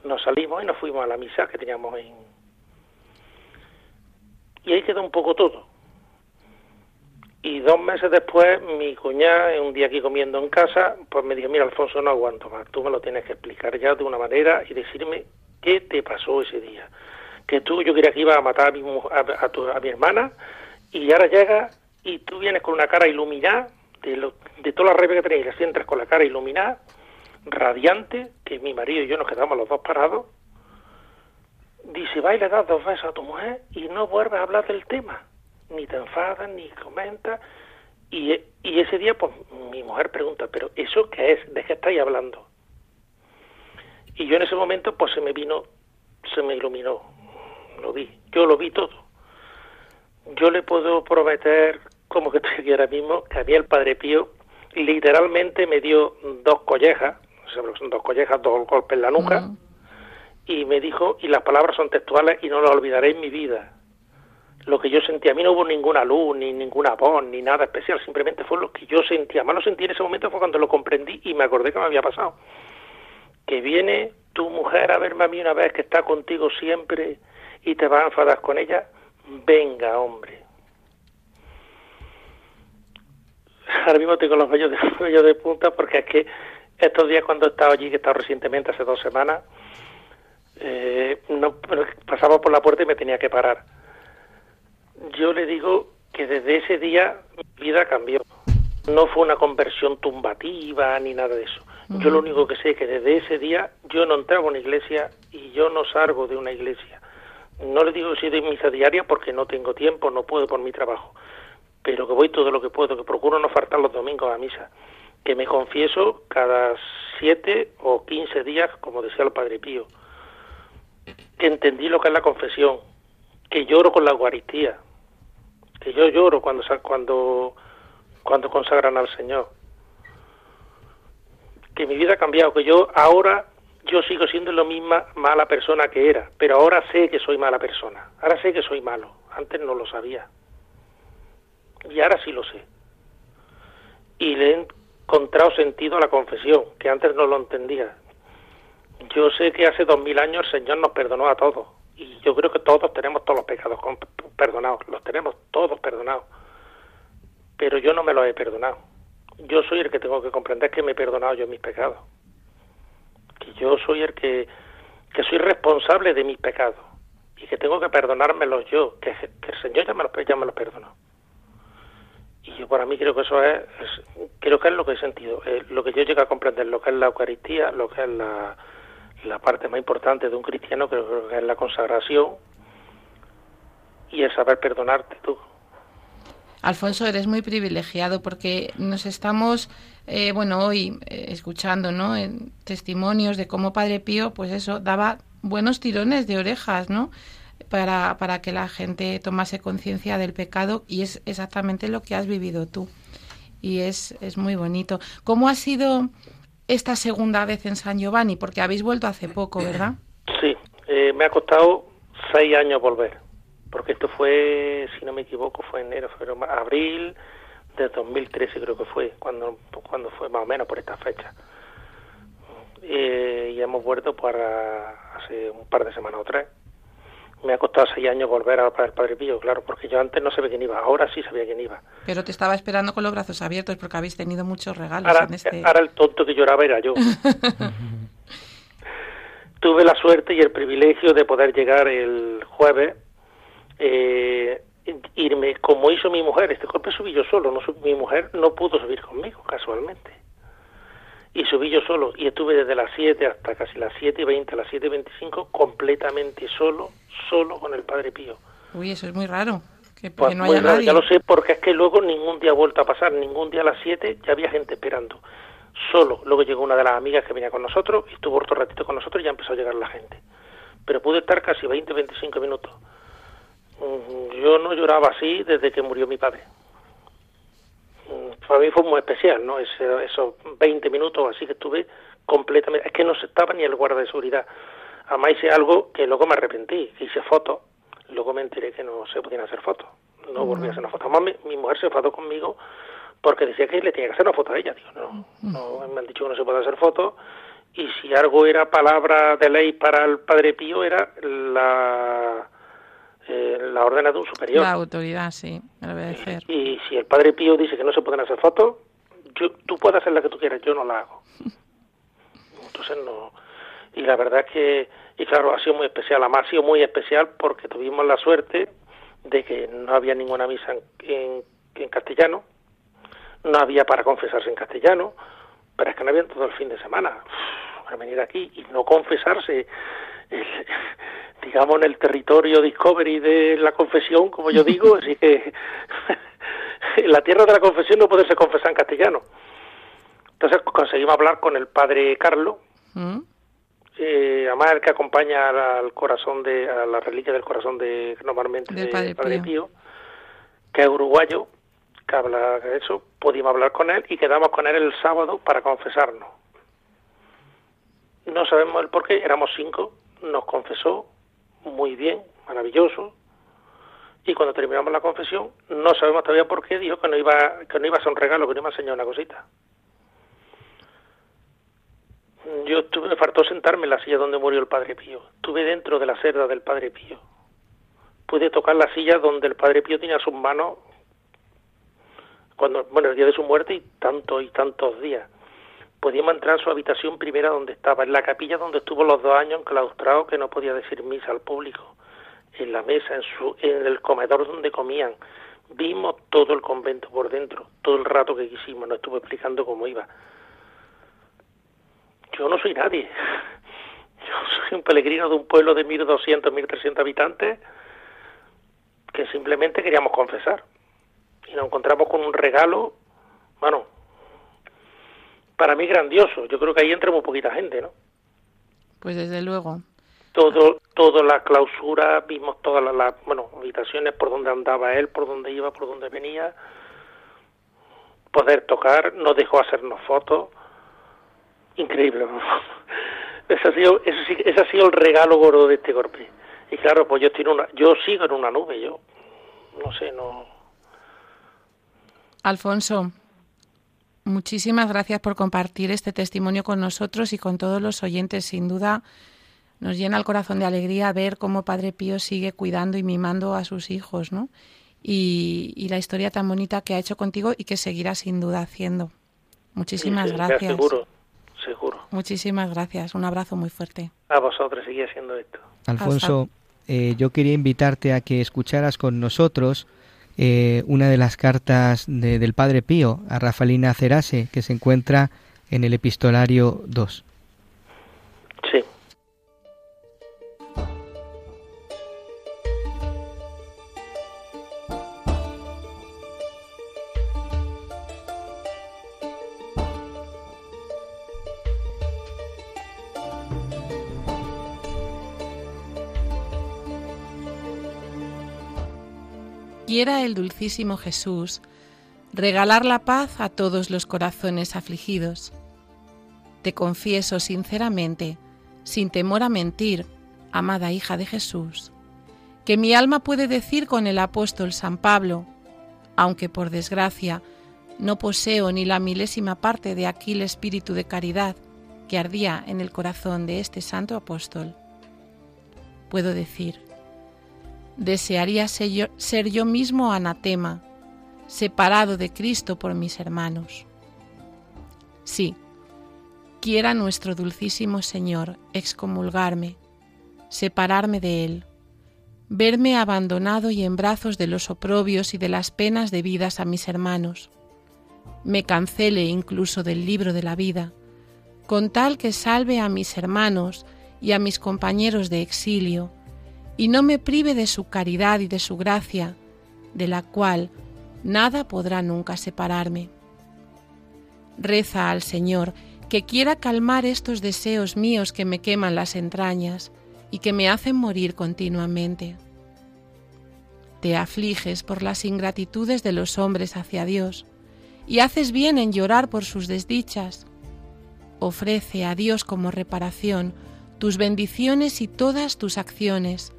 Nos salimos y nos fuimos a la misa que teníamos en... Y ahí quedó un poco todo. Y dos meses después, mi cuñada, un día aquí comiendo en casa, pues me dijo, mira, Alfonso, no aguanto más, tú me lo tienes que explicar ya de una manera y decirme qué te pasó ese día. Que tú, yo creía que iba a matar a mi, a, a tu- a mi hermana y ahora llega y tú vienes con una cara iluminada, de, lo, de toda la rabia que tenéis, así entras con la cara iluminada, radiante, que mi marido y yo nos quedamos los dos parados, dice, va y le das dos besos a tu mujer y no vuelves a hablar del tema ni te enfadas, ni comentas. Y, y ese día, pues mi mujer pregunta, ¿pero eso qué es? ¿De qué estáis hablando? Y yo en ese momento, pues se me vino, se me iluminó, lo vi, yo lo vi todo. Yo le puedo prometer, como que estoy aquí ahora mismo, que a mí el Padre Pío literalmente me dio dos collejas, dos collejas, dos golpes en la nuca, y me dijo, y las palabras son textuales y no las olvidaré en mi vida lo que yo sentía. A mí no hubo ninguna luz, ni ninguna voz, ni nada especial, simplemente fue lo que yo sentía. Más lo sentí en ese momento fue cuando lo comprendí y me acordé que me había pasado. Que viene tu mujer a verme a mí una vez que está contigo siempre y te vas a enfadar con ella, venga, hombre. Ahora mismo tengo los vellos de, de punta porque es que estos días cuando he estado allí, que he estado recientemente, hace dos semanas, no, pasaba por la puerta y me tenía que parar. Yo le digo que desde ese día mi vida cambió. No fue una conversión tumbativa ni nada de eso. Yo lo único que sé es que desde ese día yo no entraba a una iglesia y yo no salgo de una iglesia. No le digo que soy de misa diaria porque no tengo tiempo, no puedo por mi trabajo, pero que voy todo lo que puedo, que procuro no faltar los domingos a misa, que me confieso cada siete o quince días, como decía el Padre Pío, que entendí lo que es la confesión, que lloro con la Eucaristía, que yo lloro cuando cuando cuando consagran al Señor, que mi vida ha cambiado, que yo ahora yo sigo siendo la misma mala persona que era, pero ahora sé que soy mala persona, ahora sé que soy malo, antes no lo sabía. Y ahora sí lo sé. Y le he encontrado sentido a la confesión, que antes no lo entendía. Yo sé que hace dos mil años el Señor nos perdonó a todos. Y yo creo que todos tenemos todos los pecados perdonados, los tenemos todos perdonados. Pero yo no me los he perdonado. Yo soy el que tengo que comprender que me he perdonado yo mis pecados que yo soy el que, que soy responsable de mis pecados y que tengo que perdonármelos yo, que, el Señor ya me los, ya me los perdonó. Y yo para mí creo que eso es, creo que es lo que he sentido, eh, lo que yo llego a comprender, lo que es la Eucaristía, lo que es la, la parte más importante de un cristiano, creo que es la consagración y el saber perdonarte tú. Alfonso, eres muy privilegiado porque nos estamos, eh, bueno, hoy eh, escuchando, ¿no? En testimonios de cómo Padre Pío, pues eso, daba buenos tirones de orejas, ¿no? Para, para que la gente tomase conciencia del pecado y es exactamente lo que has vivido tú. Y es, es muy bonito. ¿Cómo ha sido esta segunda vez en San Giovanni? Porque habéis vuelto hace poco, ¿verdad? Sí, eh, me ha costado seis años volver porque esto fue, si no me equivoco, fue enero, febrero, abril de 2013 creo que fue, cuando, cuando fue más o menos por esta fecha. Eh, y hemos vuelto para hace un par de semanas o tres. Me ha costado seis años volver a el Padre Pío, claro, porque yo antes no sabía quién iba, ahora sí sabía quién iba. Pero te estaba esperando con los brazos abiertos porque habéis tenido muchos regalos ahora, en este... Ahora el tonto que lloraba era yo. Tuve la suerte y el privilegio de poder llegar el jueves eh, irme como hizo mi mujer. Este golpe subí yo solo, no mi mujer no pudo subir conmigo, casualmente. Y subí yo solo y estuve desde las 7 hasta casi las 7 y 20, las 7 y 25 completamente solo, solo con el Padre Pío. Uy, eso es muy raro. Que, pues no haya Ya lo sé porque es que luego ningún día ha vuelto a pasar, ningún día a las 7 ya había gente esperando. Solo, luego llegó una de las amigas que venía con nosotros y estuvo otro ratito con nosotros y ya empezó a llegar la gente. Pero pude estar casi 20, 25 minutos Mm, yo no lloraba así desde que murió mi padre. Mm, para mí fue muy especial, ¿no? esos 20 minutos así que estuve completamente... Es que no se estaba ni el guarda de seguridad. Además hice algo que luego me arrepentí, hice fotos, luego me enteré que no se podían hacer fotos. No volví a hacer una foto. Además mi, mujer se enfadó conmigo porque decía que le tenía que hacer una foto a ella. Digo, no, no, me han dicho que no se puede hacer fotos y si algo era palabra de ley para el Padre Pío era la eh, la ordena de un superior. La autoridad, sí, obedecer. Y, y si el padre Pío dice que no se pueden hacer fotos, yo, tú puedes hacer la que tú quieras, yo no la hago. Entonces no. Y la verdad es que, y claro, ha sido muy especial. Además ha sido muy especial porque tuvimos la suerte de que no había ninguna misa en, en, castellano, no había para confesarse en castellano, pero es que no había todo el fin de semana. para venir aquí y no confesarse digamos, en el territorio Discovery de la confesión, como yo digo, así que en la tierra de la confesión no puede ser confesar en castellano. Entonces conseguimos hablar con el padre Carlos, ¿Mm? eh, además el que acompaña al corazón de, a la reliquia del corazón de, normalmente, del padre, Pío. que es uruguayo, que habla de eso, pudimos hablar con él y quedamos con él el sábado para confesarnos. No sabemos el por qué, éramos cinco, nos confesó muy bien, maravilloso, y cuando terminamos la confesión, no sabemos todavía por qué, dijo que no iba, que no iba a ser un regalo, que no iba a una cosita. Yo estuve, me faltó sentarme en la silla donde murió el Padre Pío. Estuve dentro de la cerda del Padre Pío. Pude tocar la silla donde el Padre Pío tenía sus manos cuando, bueno, el día de su muerte y tantos y tantos días. Podíamos entrar en su habitación primera donde estaba, en la capilla donde estuvo los dos años enclaustrado que no podía decir misa al público, en la mesa, en, su, en el comedor donde comían. Vimos todo el convento por dentro, todo el rato que quisimos, nos estuvo explicando cómo iba. Yo no soy nadie. Yo soy un peregrino de un pueblo de 1.200, 1.300 habitantes que simplemente queríamos confesar y nos encontramos con un regalo, bueno, para mí grandioso. Yo creo que ahí entra muy poquita gente, ¿no? Pues desde luego. Todo, toda la clausura, vimos todas las, bueno, habitaciones por donde andaba él, por donde iba, por donde venía, poder tocar, nos dejó hacernos fotos, increíble. ese, ha sido, ese, ese ha sido el regalo gordo de este golpe. Y claro, pues yo estoy en una, yo sigo en una nube, yo no sé, no Alfonso, muchísimas gracias por compartir este testimonio con nosotros y con todos los oyentes. Sin duda, nos llena el corazón de alegría ver cómo Padre Pío sigue cuidando y mimando a sus hijos, ¿no? Y, la historia tan bonita que ha hecho contigo y que seguirá sin duda haciendo. Muchísimas gracias. Seguro, seguro. Muchísimas gracias. Un abrazo muy fuerte. A vosotros, sigue haciendo esto. Alfonso, eh, yo quería invitarte a que escucharas con nosotros eh, una de las cartas del Padre Pío a Rafaelina Cerase, que se encuentra en el epistolario 2. Sí. Quiera el dulcísimo Jesús regalar la paz a todos los corazones afligidos. Te confieso sinceramente, sin temor a mentir, amada hija de Jesús, que mi alma puede decir con el apóstol San Pablo, aunque por desgracia no poseo ni la milésima parte de aquel espíritu de caridad que ardía en el corazón de este santo apóstol. Puedo decir, desearía ser yo, mismo anatema, separado de Cristo por mis hermanos. Sí, quiera nuestro dulcísimo Señor excomulgarme, separarme de Él, verme abandonado y en brazos de los oprobios y de las penas debidas a mis hermanos, me cancele incluso del libro de la vida, con tal que salve a mis hermanos y a mis compañeros de exilio, y no me prive de su caridad y de su gracia, de la cual nada podrá nunca separarme. Reza al Señor que quiera calmar estos deseos míos que me queman las entrañas y que me hacen morir continuamente. Te afliges por las ingratitudes de los hombres hacia Dios y haces bien en llorar por sus desdichas. Ofrece a Dios como reparación tus bendiciones y todas tus acciones,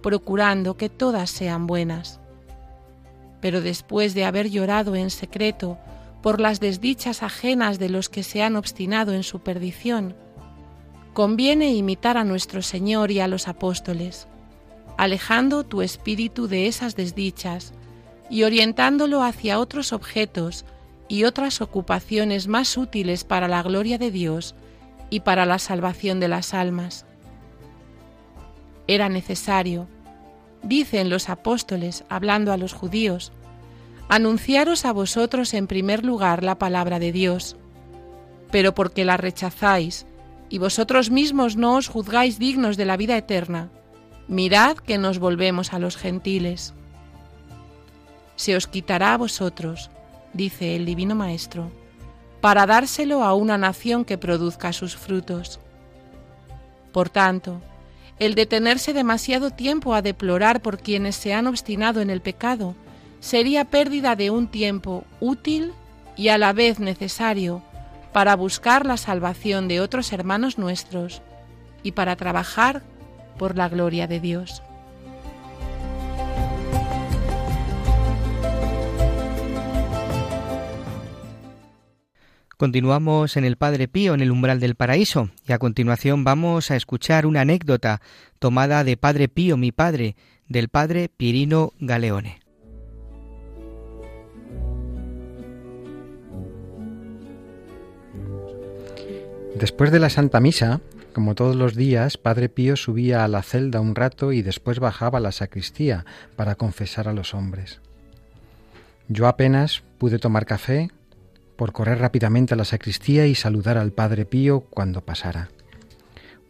procurando que todas sean buenas. Pero después de haber llorado en secreto por las desdichas ajenas de los que se han obstinado en su perdición, conviene imitar a nuestro Señor y a los apóstoles, alejando tu espíritu de esas desdichas y orientándolo hacia otros objetos y otras ocupaciones más útiles para la gloria de Dios y para la salvación de las almas era necesario, dicen los apóstoles hablando a los judíos, anunciaros a vosotros en primer lugar la palabra de Dios, pero porque la rechazáis y vosotros mismos no os juzgáis dignos de la vida eterna, mirad que nos volvemos a los gentiles. Se os quitará a vosotros, dice el Divino Maestro, para dárselo a una nación que produzca sus frutos. Por tanto, el detenerse demasiado tiempo a deplorar por quienes se han obstinado en el pecado sería pérdida de un tiempo útil y a la vez necesario para buscar la salvación de otros hermanos nuestros y para trabajar por la gloria de Dios. Continuamos en el Padre Pío, en el umbral del paraíso, y a continuación vamos a escuchar una anécdota tomada de Padre Pío, mi padre, del Padre Pirino Galeone. Después de la Santa Misa, como todos los días, Padre Pío subía a la celda un rato y después bajaba a la sacristía para confesar a los hombres. Yo apenas pude tomar café por correr rápidamente a la sacristía y saludar al Padre Pío cuando pasara.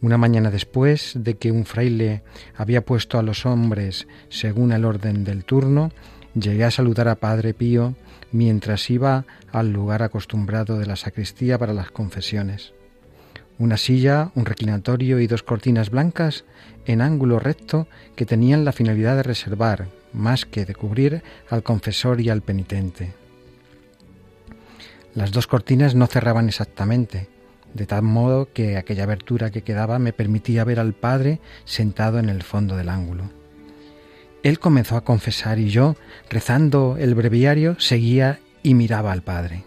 Una mañana después de que un fraile había puesto a los hombres según el orden del turno, llegué a saludar a Padre Pío mientras iba al lugar acostumbrado de la sacristía para las confesiones. Una silla, un reclinatorio y dos cortinas blancas en ángulo recto que tenían la finalidad de reservar, más que de cubrir, al confesor y al penitente. Las dos cortinas no cerraban exactamente, de tal modo que aquella abertura que quedaba me permitía ver al Padre sentado en el fondo del ángulo. Él comenzó a confesar y yo, rezando el breviario, seguía y miraba al Padre.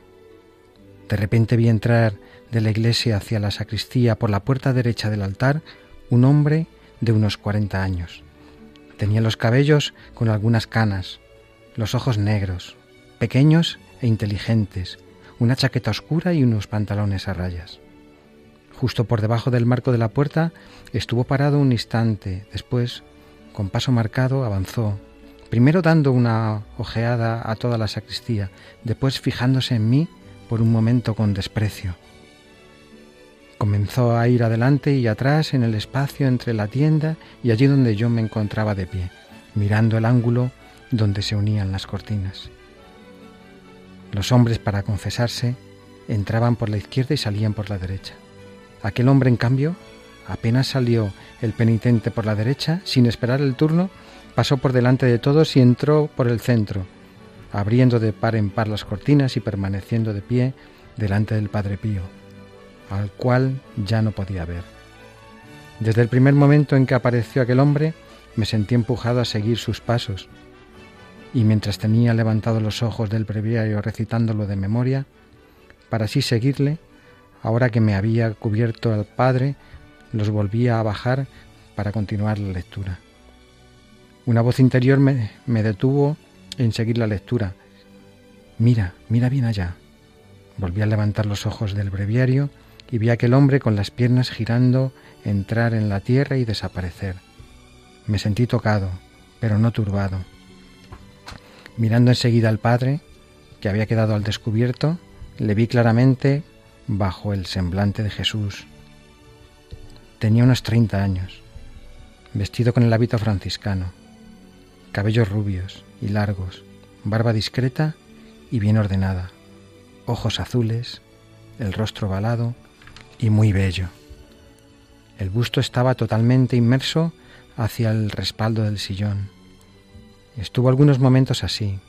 De repente vi entrar de la iglesia hacia la sacristía por la puerta derecha del altar un hombre de unos cuarenta años. Tenía los cabellos con algunas canas, los ojos negros, pequeños e inteligentes, una chaqueta oscura y unos pantalones a rayas. Justo por debajo del marco de la puerta estuvo parado un instante, después, con paso marcado, avanzó, primero dando una ojeada a toda la sacristía, después fijándose en mí por un momento con desprecio. Comenzó a ir adelante y atrás en el espacio entre la tienda y allí donde yo me encontraba de pie, mirando el ángulo donde se unían las cortinas. Los hombres para confesarse entraban por la izquierda y salían por la derecha. Aquel hombre, en cambio, apenas salió el penitente por la derecha, sin esperar el turno, pasó por delante de todos y entró por el centro, abriendo de par en par las cortinas y permaneciendo de pie delante del Padre Pío, al cual ya no podía ver. Desde el primer momento en que apareció aquel hombre, me sentí empujado a seguir sus pasos, y mientras tenía levantados los ojos del breviario recitándolo de memoria, para así seguirle, ahora que me había cubierto al Padre, los volvía a bajar para continuar la lectura. Una voz interior me, detuvo en seguir la lectura. Mira, mira bien allá. Volví a levantar los ojos del breviario y vi a aquel hombre con las piernas girando entrar en la tierra y desaparecer. Me sentí tocado, pero no turbado. Mirando enseguida al padre, que había quedado al descubierto, le vi claramente bajo el semblante de Jesús. Tenía unos treinta años, vestido con el hábito franciscano, cabellos rubios y largos, barba discreta y bien ordenada, ojos azules, el rostro balado y muy bello. El busto estaba totalmente inmerso hacia el respaldo del sillón Estuvo algunos momentos así.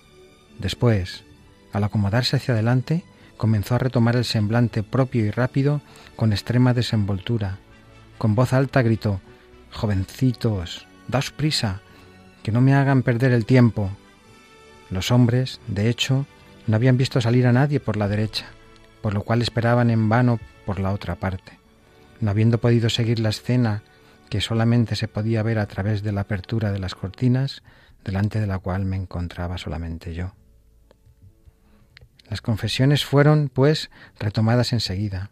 Después, al acomodarse hacia adelante, comenzó a retomar el semblante propio y rápido con extrema desenvoltura. Con voz alta gritó Jovencitos, daos prisa, que no me hagan perder el tiempo. Los hombres, de hecho, no habían visto salir a nadie por la derecha, por lo cual esperaban en vano por la otra parte. No habiendo podido seguir la escena que solamente se podía ver a través de la apertura de las cortinas, delante de la cual me encontraba solamente yo. Las confesiones fueron, pues, retomadas enseguida.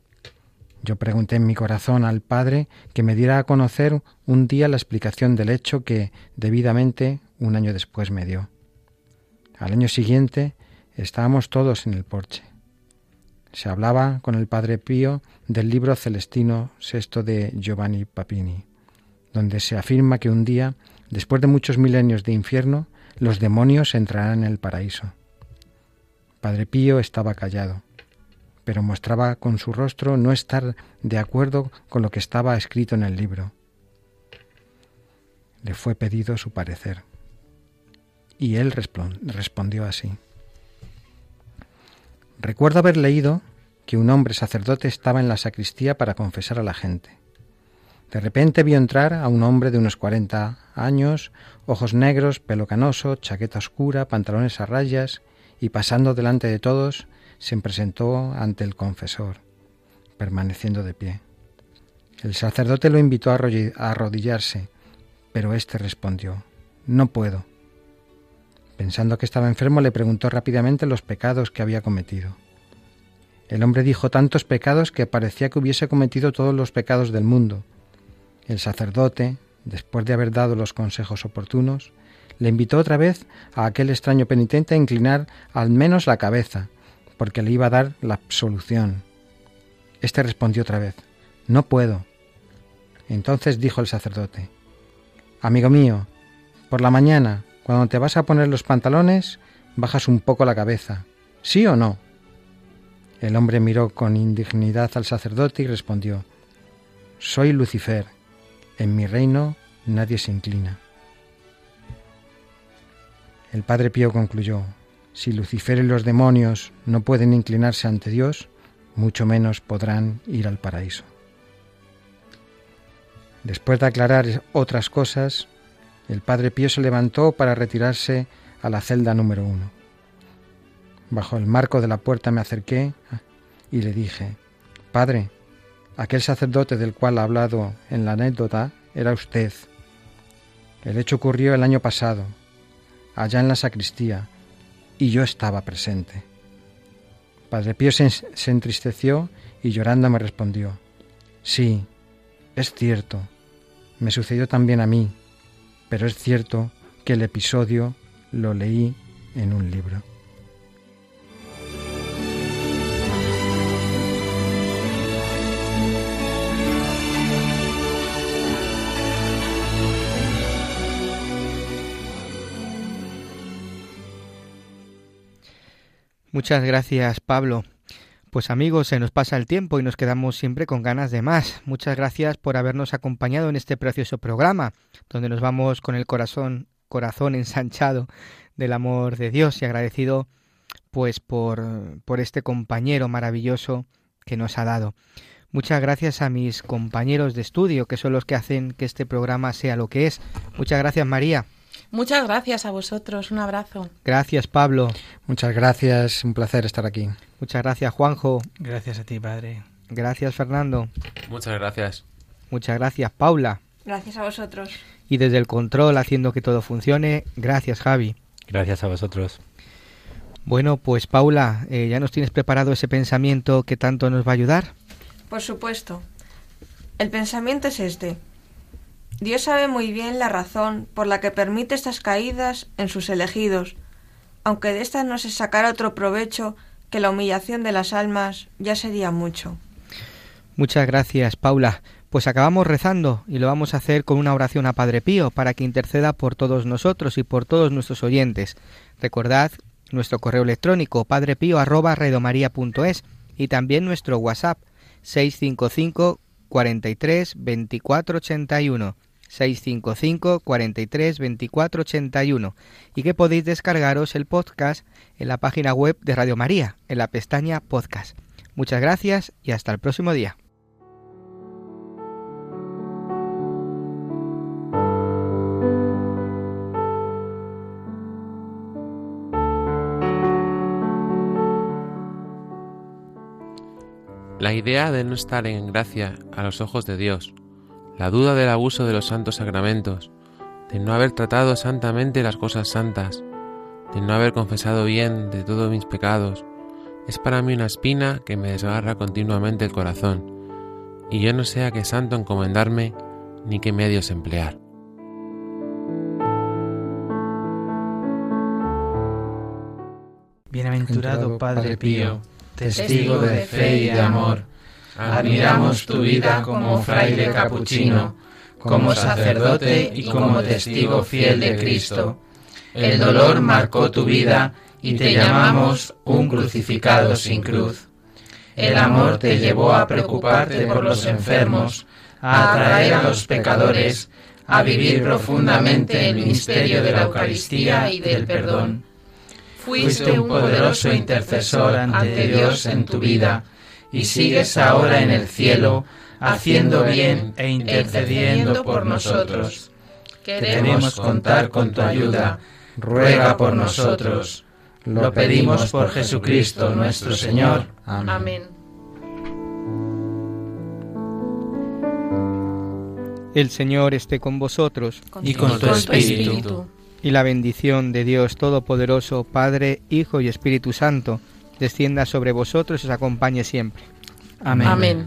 Yo pregunté en mi corazón al Padre que me diera a conocer un día la explicación del hecho que, debidamente, un año después me dio. Al año siguiente estábamos todos en el porche. Se hablaba con el Padre Pío del libro celestino sexto de Giovanni Papini, donde se afirma que un día Después de muchos milenios de infierno, los demonios entrarán en el paraíso. Padre Pío estaba callado, pero mostraba con su rostro no estar de acuerdo con lo que estaba escrito en el libro. Le fue pedido su parecer, y él respondió así. Recuerdo haber leído que un hombre sacerdote estaba en la sacristía para confesar a la gente. De repente vio entrar a un hombre de unos cuarenta años, ojos negros, pelo canoso, chaqueta oscura, pantalones a rayas, y pasando delante de todos, se presentó ante el confesor, permaneciendo de pie. El sacerdote lo invitó a arrodillarse, pero éste respondió, No puedo. Pensando que estaba enfermo, le preguntó rápidamente los pecados que había cometido. El hombre dijo tantos pecados que parecía que hubiese cometido todos los pecados del mundo. El sacerdote, después de haber dado los consejos oportunos, le invitó otra vez a aquel extraño penitente a inclinar al menos la cabeza, porque le iba a dar la absolución. Este respondió otra vez, No puedo. Entonces dijo el sacerdote, Amigo mío, por la mañana, cuando te vas a poner los pantalones, bajas un poco la cabeza, ¿sí o no? El hombre miró con indignidad al sacerdote y respondió, Soy Lucifer, en mi reino nadie se inclina. El Padre Pío concluyó, si Lucifer y los demonios no pueden inclinarse ante Dios, mucho menos podrán ir al paraíso. Después de aclarar otras cosas, el Padre Pío se levantó para retirarse a la celda número uno. Bajo el marco de la puerta me acerqué y le dije, Padre, aquel sacerdote del cual ha hablado en la anécdota era usted. El hecho ocurrió el año pasado, allá en la sacristía, y yo estaba presente. Padre Pío se, se entristeció y llorando me respondió, sí, es cierto, me sucedió también a mí, pero es cierto que el episodio lo leí en un libro. Muchas gracias, Pablo. Pues amigos, se nos pasa el tiempo y nos quedamos siempre con ganas de más. Muchas gracias por habernos acompañado en este precioso programa, donde nos vamos con el corazón, corazón ensanchado del amor de Dios y agradecido pues por, por este compañero maravilloso que nos ha dado. Muchas gracias a mis compañeros de estudio, que son los que hacen que este programa sea lo que es. Muchas gracias, María. Muchas gracias a vosotros. Un abrazo. Gracias, Pablo. Muchas gracias. Un placer estar aquí. Muchas gracias, Juanjo. Gracias a ti, Padre. Gracias, Fernando. Muchas gracias. Muchas gracias, Paula. Gracias a vosotros. Y desde el control, haciendo que todo funcione, gracias, Javi. Gracias a vosotros. Bueno, pues Paula, eh, ¿ya nos tienes preparado ese pensamiento que tanto nos va a ayudar? Por supuesto. El pensamiento es este. Dios sabe muy bien la razón por la que permite estas caídas en sus elegidos, aunque de estas no se sacara otro provecho que la humillación de las almas ya sería mucho. Muchas gracias, Paula. Pues acabamos rezando y lo vamos a hacer con una oración a Padre Pío para que interceda por todos nosotros y por todos nuestros oyentes. Recordad nuestro correo electrónico padrepío@redomaria.es y también nuestro WhatsApp 655 43 24 81 655 43 24 81 y que podéis descargaros el podcast en la página web de Radio María, en la pestaña Podcast. Muchas gracias y hasta el próximo día. La idea de no estar en gracia a los ojos de Dios, la duda del abuso de los santos sacramentos, de no haber tratado santamente las cosas santas, de no haber confesado bien de todos mis pecados, es para mí una espina que me desgarra continuamente el corazón, y yo no sé a qué santo encomendarme ni qué medios emplear. Bienaventurado Padre Pío, testigo de fe y de amor, admiramos tu vida como fraile capuchino, como sacerdote y como testigo fiel de Cristo. El dolor marcó tu vida y te llamamos un crucificado sin cruz. El amor te llevó a preocuparte por los enfermos, a atraer a los pecadores, a vivir profundamente el misterio de la Eucaristía y del perdón. Fuiste un poderoso intercesor ante Dios en tu vida y sigues ahora en el cielo haciendo bien e intercediendo por nosotros. Queremos contar con tu ayuda. Ruega por nosotros. Lo pedimos por Jesucristo nuestro Señor. Amén. El Señor esté con vosotros. Y con tu espíritu. Y la bendición de Dios Todopoderoso, Padre, Hijo y Espíritu Santo, descienda sobre vosotros y os acompañe siempre. Amén. Amén.